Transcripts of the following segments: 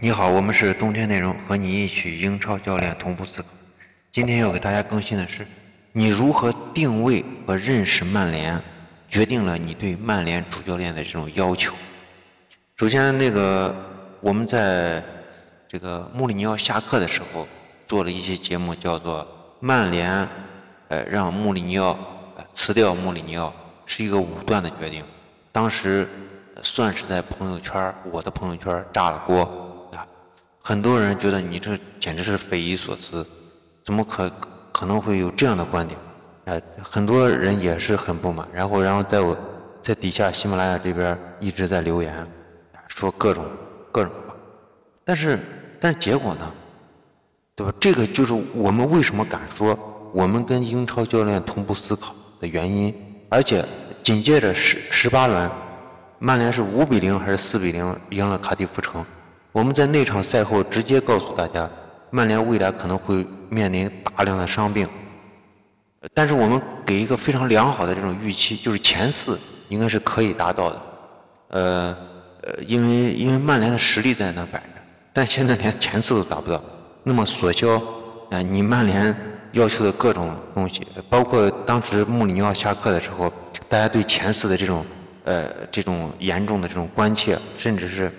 你好，我们是冬天内容，和你一起英超教练同步思考。今天要给大家更新的是，你如何定位和认识曼联，决定了你对曼联主教练的这种要求。首先，那个我们在这个穆里尼奥下课的时候做了一期节目，叫做《曼联呃让穆里尼奥辞掉穆里尼奥是一个武断的决定》，当时算是在朋友圈我的朋友圈炸了锅。很多人觉得你这简直是匪夷所思，怎么可可能会有这样的观点？呃，很多人也是很不满，然后然后在我，在底下喜马拉雅这边一直在留言，说各种各种话。但是但是结果呢？对吧？这个就是我们为什么敢说我们跟英超教练同步思考的原因。而且紧接着十十八轮，曼联是五比零还是四比零赢了卡迪夫城？我们在那场赛后直接告诉大家，曼联未来可能会面临大量的伤病，但是我们给一个非常良好的这种预期，就是前四应该是可以达到的。呃呃，因为因为曼联的实力在那摆着，但现在连前四都达不到，那么索肖，呃，你曼联要求的各种东西，包括当时穆里尼奥下课的时候，大家对前四的这种呃这种严重的这种关切，甚至是。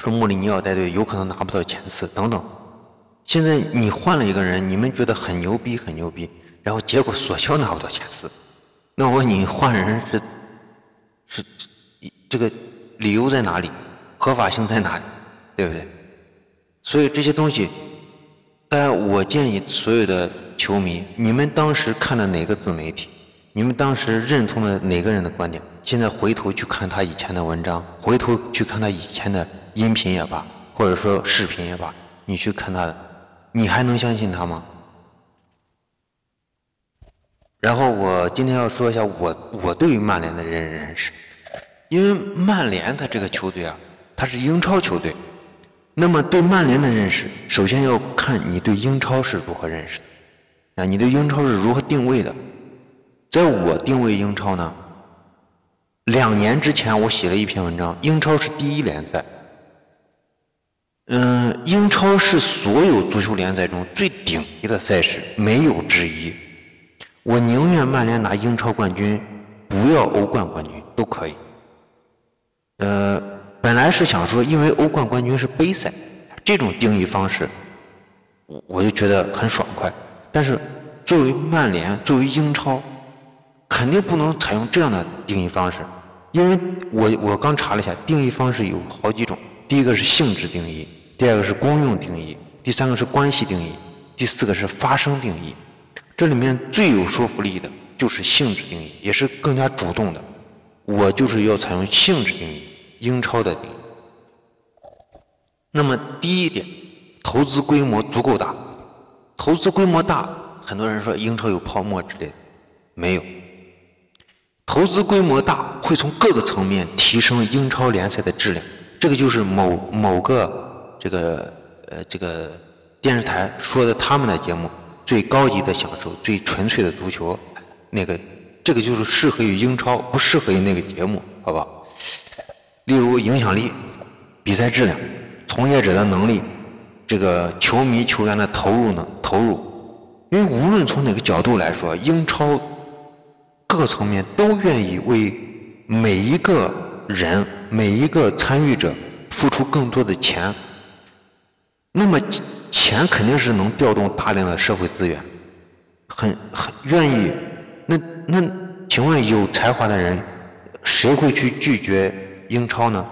说穆里尼奥带队有可能拿不到前四等等，现在你换了一个人，你们觉得很牛逼很牛逼，然后结果索肖拿不到前四，那我问你换人是是这个理由在哪里？合法性在哪里？对不对？所以这些东西，大家我建议所有的球迷，你们当时看的哪个自媒体？你们当时认同了哪个人的观点？现在回头去看他以前的文章，回头去看他以前的。音频也罢，或者说视频也罢，你去看他的，你还能相信他吗？然后我今天要说一下我我对于曼联的认识，因为曼联他这个球队啊，它是英超球队，那么对曼联的认识，首先要看你对英超是如何认识的，啊，你对英超是如何定位的？在我定位英超呢，两年之前我写了一篇文章，英超是第一联赛。嗯，英超是所有足球联赛中最顶级的赛事，没有之一。我宁愿曼联拿英超冠军，不要欧冠冠军都可以。呃，本来是想说，因为欧冠冠军是杯赛，这种定义方式，我我就觉得很爽快。但是作为曼联，作为英超，肯定不能采用这样的定义方式，因为我我刚查了一下，定义方式有好几种。第一个是性质定义。第二个是功用定义，第三个是关系定义，第四个是发生定义。这里面最有说服力的就是性质定义，也是更加主动的。我就是要采用性质定义，英超的定义。那么第一点，投资规模足够大。投资规模大，很多人说英超有泡沫之类的，没有。投资规模大会从各个层面提升英超联赛的质量，这个就是某某个。这个呃，这个电视台说的他们的节目最高级的享受，最纯粹的足球，那个这个就是适合于英超，不适合于那个节目，好吧？例如影响力、比赛质量、从业者的能力，这个球迷球员的投入呢？投入，因为无论从哪个角度来说，英超各层面都愿意为每一个人、每一个参与者付出更多的钱。那么钱肯定是能调动大量的社会资源，很很愿意。那那请问有才华的人，谁会去拒绝英超呢？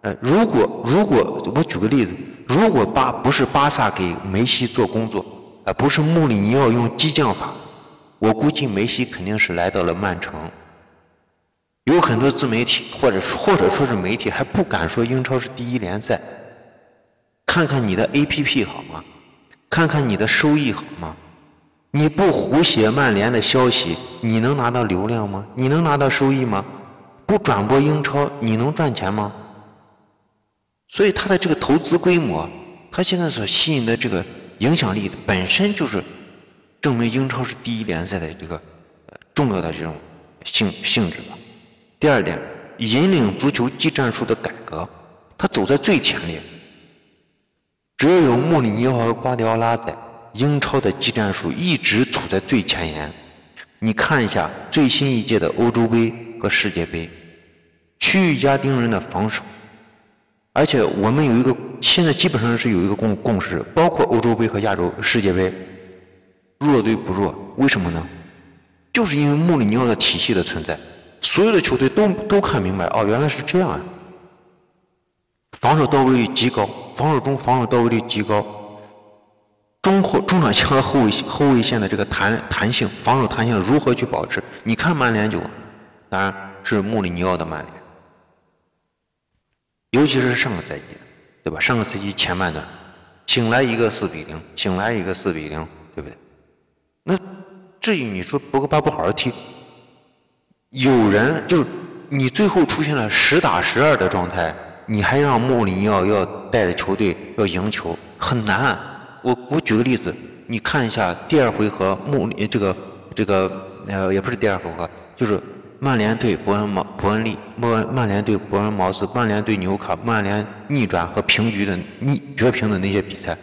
呃，如果如果我举个例子，如果巴不是巴萨给梅西做工作，而不是穆里尼奥用激将法，我估计梅西肯定是来到了曼城。有很多自媒体或者或者说是媒体还不敢说英超是第一联赛。看看你的 APP 好吗？看看你的收益好吗？你不胡写曼联的消息，你能拿到流量吗？你能拿到收益吗？不转播英超，你能赚钱吗？所以他的这个投资规模，他现在所吸引的这个影响力，本身就是证明英超是第一联赛的这个重要的这种性性质的。第二点，引领足球技战术的改革，他走在最前列。只要有穆里尼奥和瓜迪奥拉在，英超的技战术一直处在最前沿。你看一下最新一届的欧洲杯和世界杯，区域加盯人的防守，而且我们有一个现在基本上是有一个共共识，包括欧洲杯和亚洲世界杯，弱队不弱，为什么呢？就是因为穆里尼奥的体系的存在，所有的球队都都看明白，哦，原来是这样啊！防守到位率极高，防守中防守到位率极高。中后中场线和后卫后卫线的这个弹弹性，防守弹性如何去保持？你看曼联就，当然是穆里尼奥的曼联，尤其是上个赛季，对吧？上个赛季前半段，醒来一个四比零，醒来一个四比零，对不对？那至于你说博格巴不好好踢，有人就是你最后出现了十打十二的状态，你还让穆里尼奥要带着球队要赢球，很难。我我举个例子，你看一下第二回合穆里这个这个呃也不是第二回合，就是曼联对伯恩茅伯恩利，曼曼联对伯恩茅斯，曼联对纽卡，曼联逆转和平局的逆绝平的那些比赛，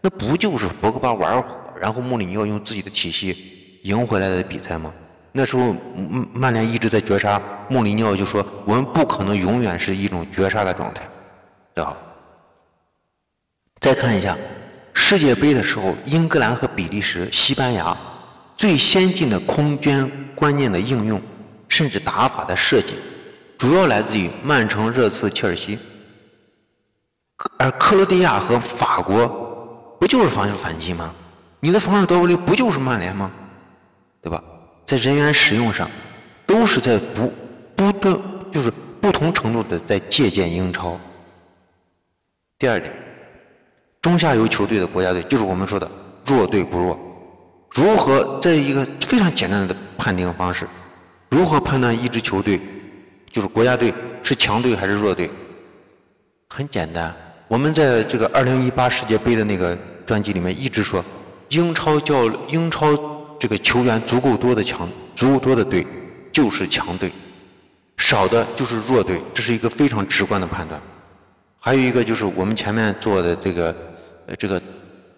那不就是博格巴玩火，然后穆里尼奥用自己的体系赢回来的比赛吗？那时候曼曼联一直在绝杀，穆里尼奥就说我们不可能永远是一种绝杀的状态，对吧？再看一下。世界杯的时候，英格兰和比利时、西班牙最先进的空间观念的应用，甚至打法的设计，主要来自于曼城、热刺、切尔西。而克罗地亚和法国不就是防守反击吗？你的防守到位率不就是曼联吗？对吧？在人员使用上，都是在不不断就是不同程度的在借鉴英超。第二点。中下游球队的国家队就是我们说的弱队不弱。如何在一个非常简单的判定方式，如何判断一支球队就是国家队是强队还是弱队？很简单，我们在这个2018世界杯的那个专辑里面一直说，英超教英超这个球员足够多的强足够多的队就是强队，少的就是弱队，这是一个非常直观的判断。还有一个就是我们前面做的这个。这个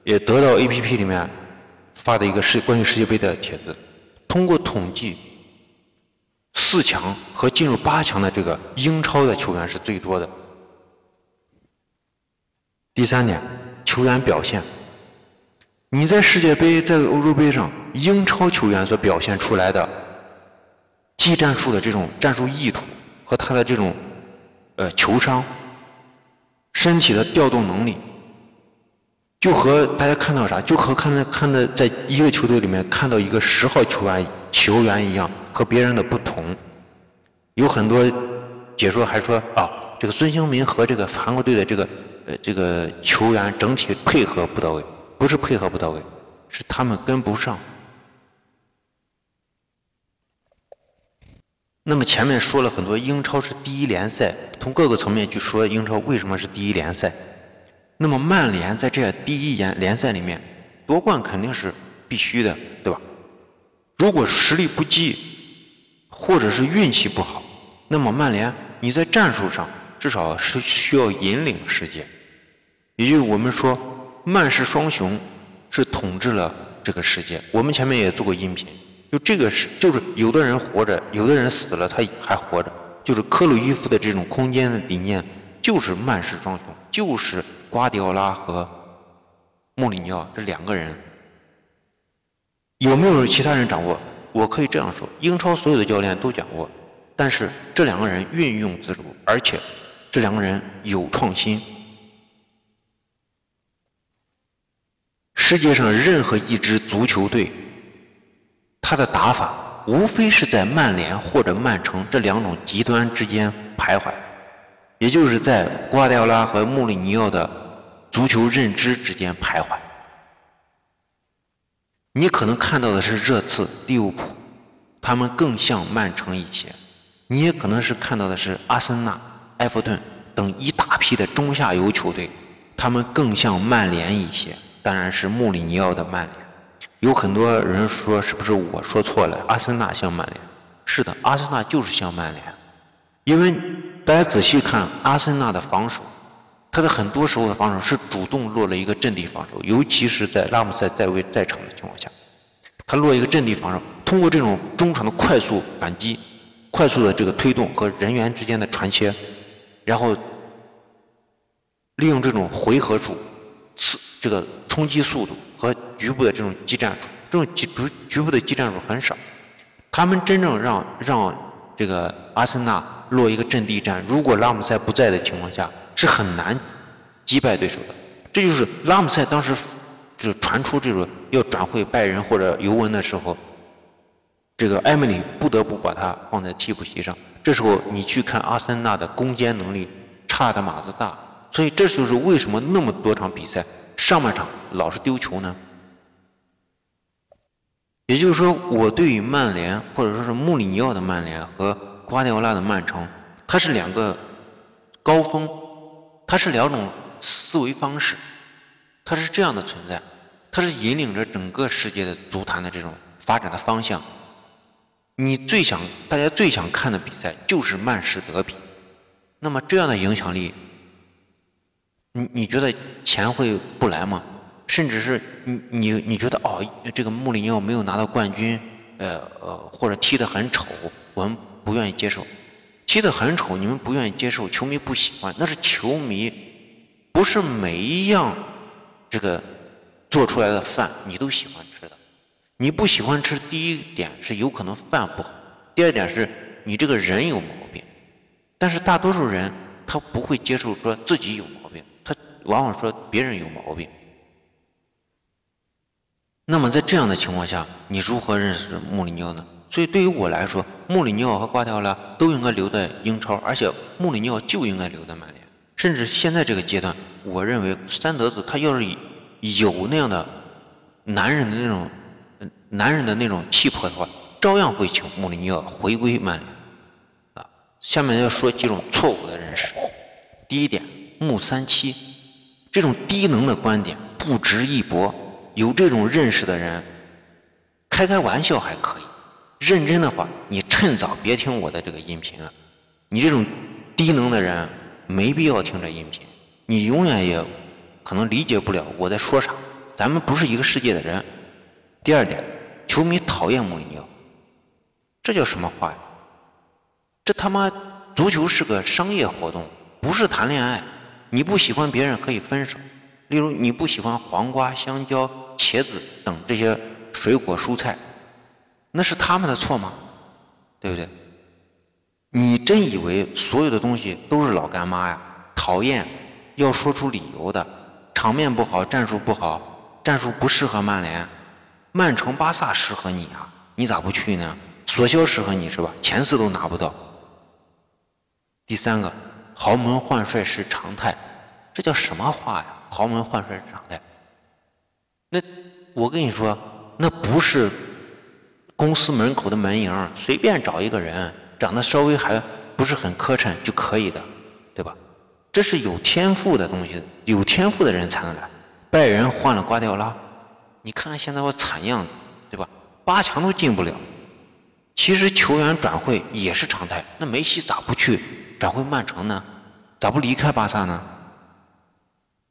也得到 A P P 里面发的一个世关于世界杯的帖子，通过统计，四强和进入八强的这个英超的球员是最多的。第三点，球员表现，你在世界杯在欧洲杯上，英超球员所表现出来的技战术的这种战术意图和他的这种呃球商，身体的调动能力。就和大家看到啥，就和看到看到在一个球队里面看到一个十号球员球员一样，和别人的不同。有很多解说还说啊，这个孙兴民和这个韩国队的这个呃这个球员整体配合不到位，不是配合不到位，是他们跟不上。那么前面说了很多，英超是第一联赛，从各个层面去说英超为什么是第一联赛。那么曼联在这第一联联赛里面夺冠肯定是必须的，对吧？如果实力不济，或者是运气不好，那么曼联你在战术上至少是需要引领世界。也就是我们说曼氏双雄是统治了这个世界。我们前面也做过音频，就这个是就是有的人活着，有的人死了，他还活着。就是克鲁伊夫的这种空间的理念，就是曼氏双雄，就是。瓜迪奥拉和穆里尼奥这两个人有没有其他人掌握？我可以这样说：英超所有的教练都讲过，但是这两个人运用自如，而且这两个人有创新。世界上任何一支足球队，他的打法无非是在曼联或者曼城这两种极端之间徘徊，也就是在瓜迪奥拉和穆里尼奥的。足球认知之间徘徊，你可能看到的是热刺、利物浦，他们更像曼城一些；你也可能是看到的是阿森纳、埃弗顿等一大批的中下游球队，他们更像曼联一些。当然是穆里尼奥的曼联。有很多人说是不是我说错了？阿森纳像曼联？是的，阿森纳就是像曼联，因为大家仔细看阿森纳的防守。他的很多时候的防守是主动落了一个阵地防守，尤其是在拉姆塞在位在场的情况下，他落一个阵地防守，通过这种中场的快速反击、快速的这个推动和人员之间的传切，然后利用这种回合数、这个冲击速度和局部的这种激战术，这种局局局部的激战术很少，他们真正让让这个阿森纳落一个阵地战，如果拉姆塞不在的情况下。是很难击败对手的，这就是拉姆塞当时就传出这种要转会拜仁或者尤文的时候，这个埃梅里不得不把他放在替补席上。这时候你去看阿森纳的攻坚能力差的码子大，所以这就是为什么那么多场比赛上半场老是丢球呢？也就是说，我对于曼联或者说是穆里尼奥的曼联和瓜迪奥拉的曼城，它是两个高峰。它是两种思维方式，它是这样的存在，它是引领着整个世界的足坛的这种发展的方向。你最想大家最想看的比赛就是曼市德比，那么这样的影响力，你你觉得钱会不来吗？甚至是你你你觉得哦，这个穆里尼奥没有拿到冠军，呃呃，或者踢得很丑，我们不愿意接受。踢得很丑，你们不愿意接受，球迷不喜欢，那是球迷，不是每一样这个做出来的饭你都喜欢吃的。你不喜欢吃，第一点是有可能饭不好，第二点是你这个人有毛病。但是大多数人他不会接受说自己有毛病，往往说别人有毛病。那么在这样的情况下，你如何认识穆里尼奥呢？所以对于我来说，穆里尼奥和瓜迪奥拉都应该留在英超，而且穆里尼奥就应该留在曼联。甚至现在这个阶段，我认为三德子他要是有那样的男人的那种男人的那种气魄的话，照样会请穆里尼奥回归曼联。啊，下面要说几种错误的认识。第一点，穆三七这种低能的观点不值一驳。有这种认识的人，开开玩笑还可以。认真的话，你趁早别听我的这个音频了。你这种低能的人，没必要听这音频。你永远也可能理解不了我在说啥。咱们不是一个世界的人。第二点，球迷讨厌穆里尼奥，这叫什么话呀？这他妈足球是个商业活动，不是谈恋爱。你不喜欢别人可以分手。例如，你不喜欢黄瓜、香蕉、茄子等这些水果蔬菜。那是他们的错吗？对不对？你真以为所有的东西都是老干妈呀？讨厌，要说出理由的，场面不好，战术不好，战术不适合曼联，曼城、巴萨适合你啊，你咋不去呢？索肖适合你是吧？前四都拿不到。第三个，豪门换帅是常态，这叫什么话呀？豪门换帅是常态。那我跟你说，那不是。公司门口的门迎，随便找一个人，长得稍微还不是很磕碜就可以的，对吧？这是有天赋的东西，有天赋的人才能来。拜仁换了瓜迪奥拉，你看看现在我惨样子，对吧？八强都进不了。其实球员转会也是常态，那梅西咋不去转会曼城呢？咋不离开巴萨呢？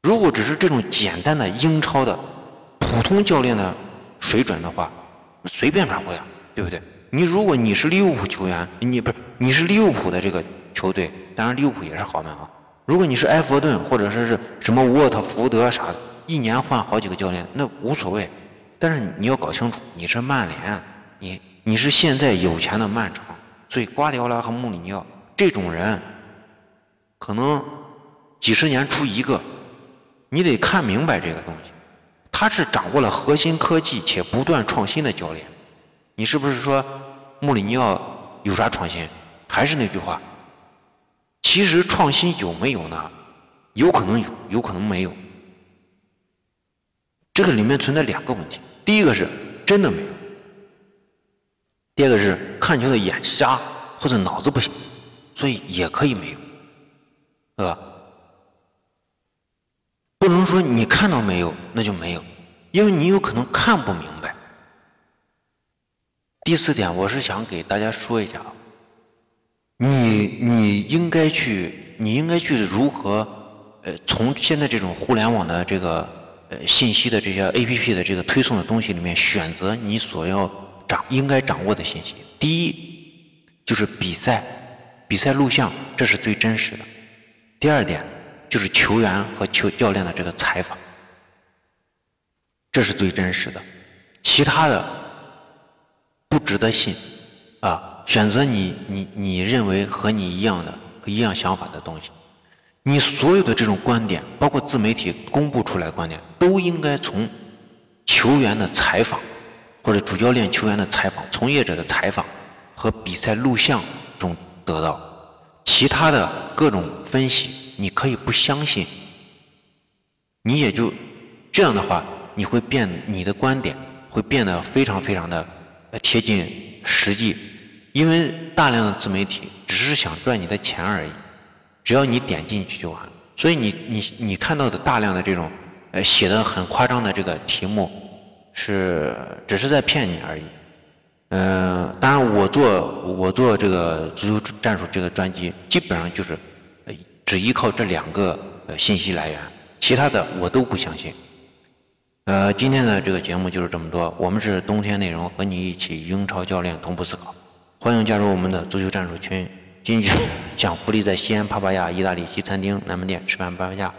如果只是这种简单的英超的普通教练的水准的话。随便转会啊，对不对？你如果你是利物浦球员，你不是你是利物浦的这个球队，当然利物浦也是豪门啊。如果你是埃弗顿或者说是什么沃特福德啥的，一年换好几个教练，那无所谓。但是你要搞清楚，你是曼联，你你是现在有钱的曼城，所以瓜迪奥拉和穆里尼奥这种人，可能几十年出一个，你得看明白这个东西。他是掌握了核心科技且不断创新的教练，你是不是说穆里尼奥有啥创新？还是那句话，其实创新有没有呢？有可能有，有可能没有。这个里面存在两个问题：第一个是真的没有；第二个是看球的眼瞎或者脑子不行，所以也可以没有，对吧？不能说你看到没有，那就没有。因为你有可能看不明白。第四点，我是想给大家说一下啊，你你应该去，你应该去如何呃，从现在这种互联网的这个呃信息的这些 A P P 的这个推送的东西里面选择你所要掌应该掌握的信息。第一就是比赛，比赛录像，这是最真实的。第二点就是球员和球教练的这个采访，这是最真实的。其他的不值得信啊。选择你你你认为和你一样的一样想法的东西。你所有的这种观点，包括自媒体公布出来的观点，都应该从球员的采访，或者主教练、球员的采访、从业者的采访和比赛录像中得到。其他的各种分析，你可以不相信。你也就这样的话，你会变你的观点会变得非常非常的贴近实际，因为大量的自媒体只是想赚你的钱而已。只要你点进去就完了，所以你你你看到的大量的这种呃写的很夸张的这个题目，是只是在骗你而已。嗯，当然我做我做这个足球战术这个专辑，基本上就是只依靠这两个呃信息来源，其他的我都不相信。呃，今天的这个节目就是这么多，我们是冬天内容，和你一起英超教练同步思考，欢迎加入我们的足球战术群。进去享福利，在西安帕帕亚意大利西餐厅南门店吃饭，帕帕亚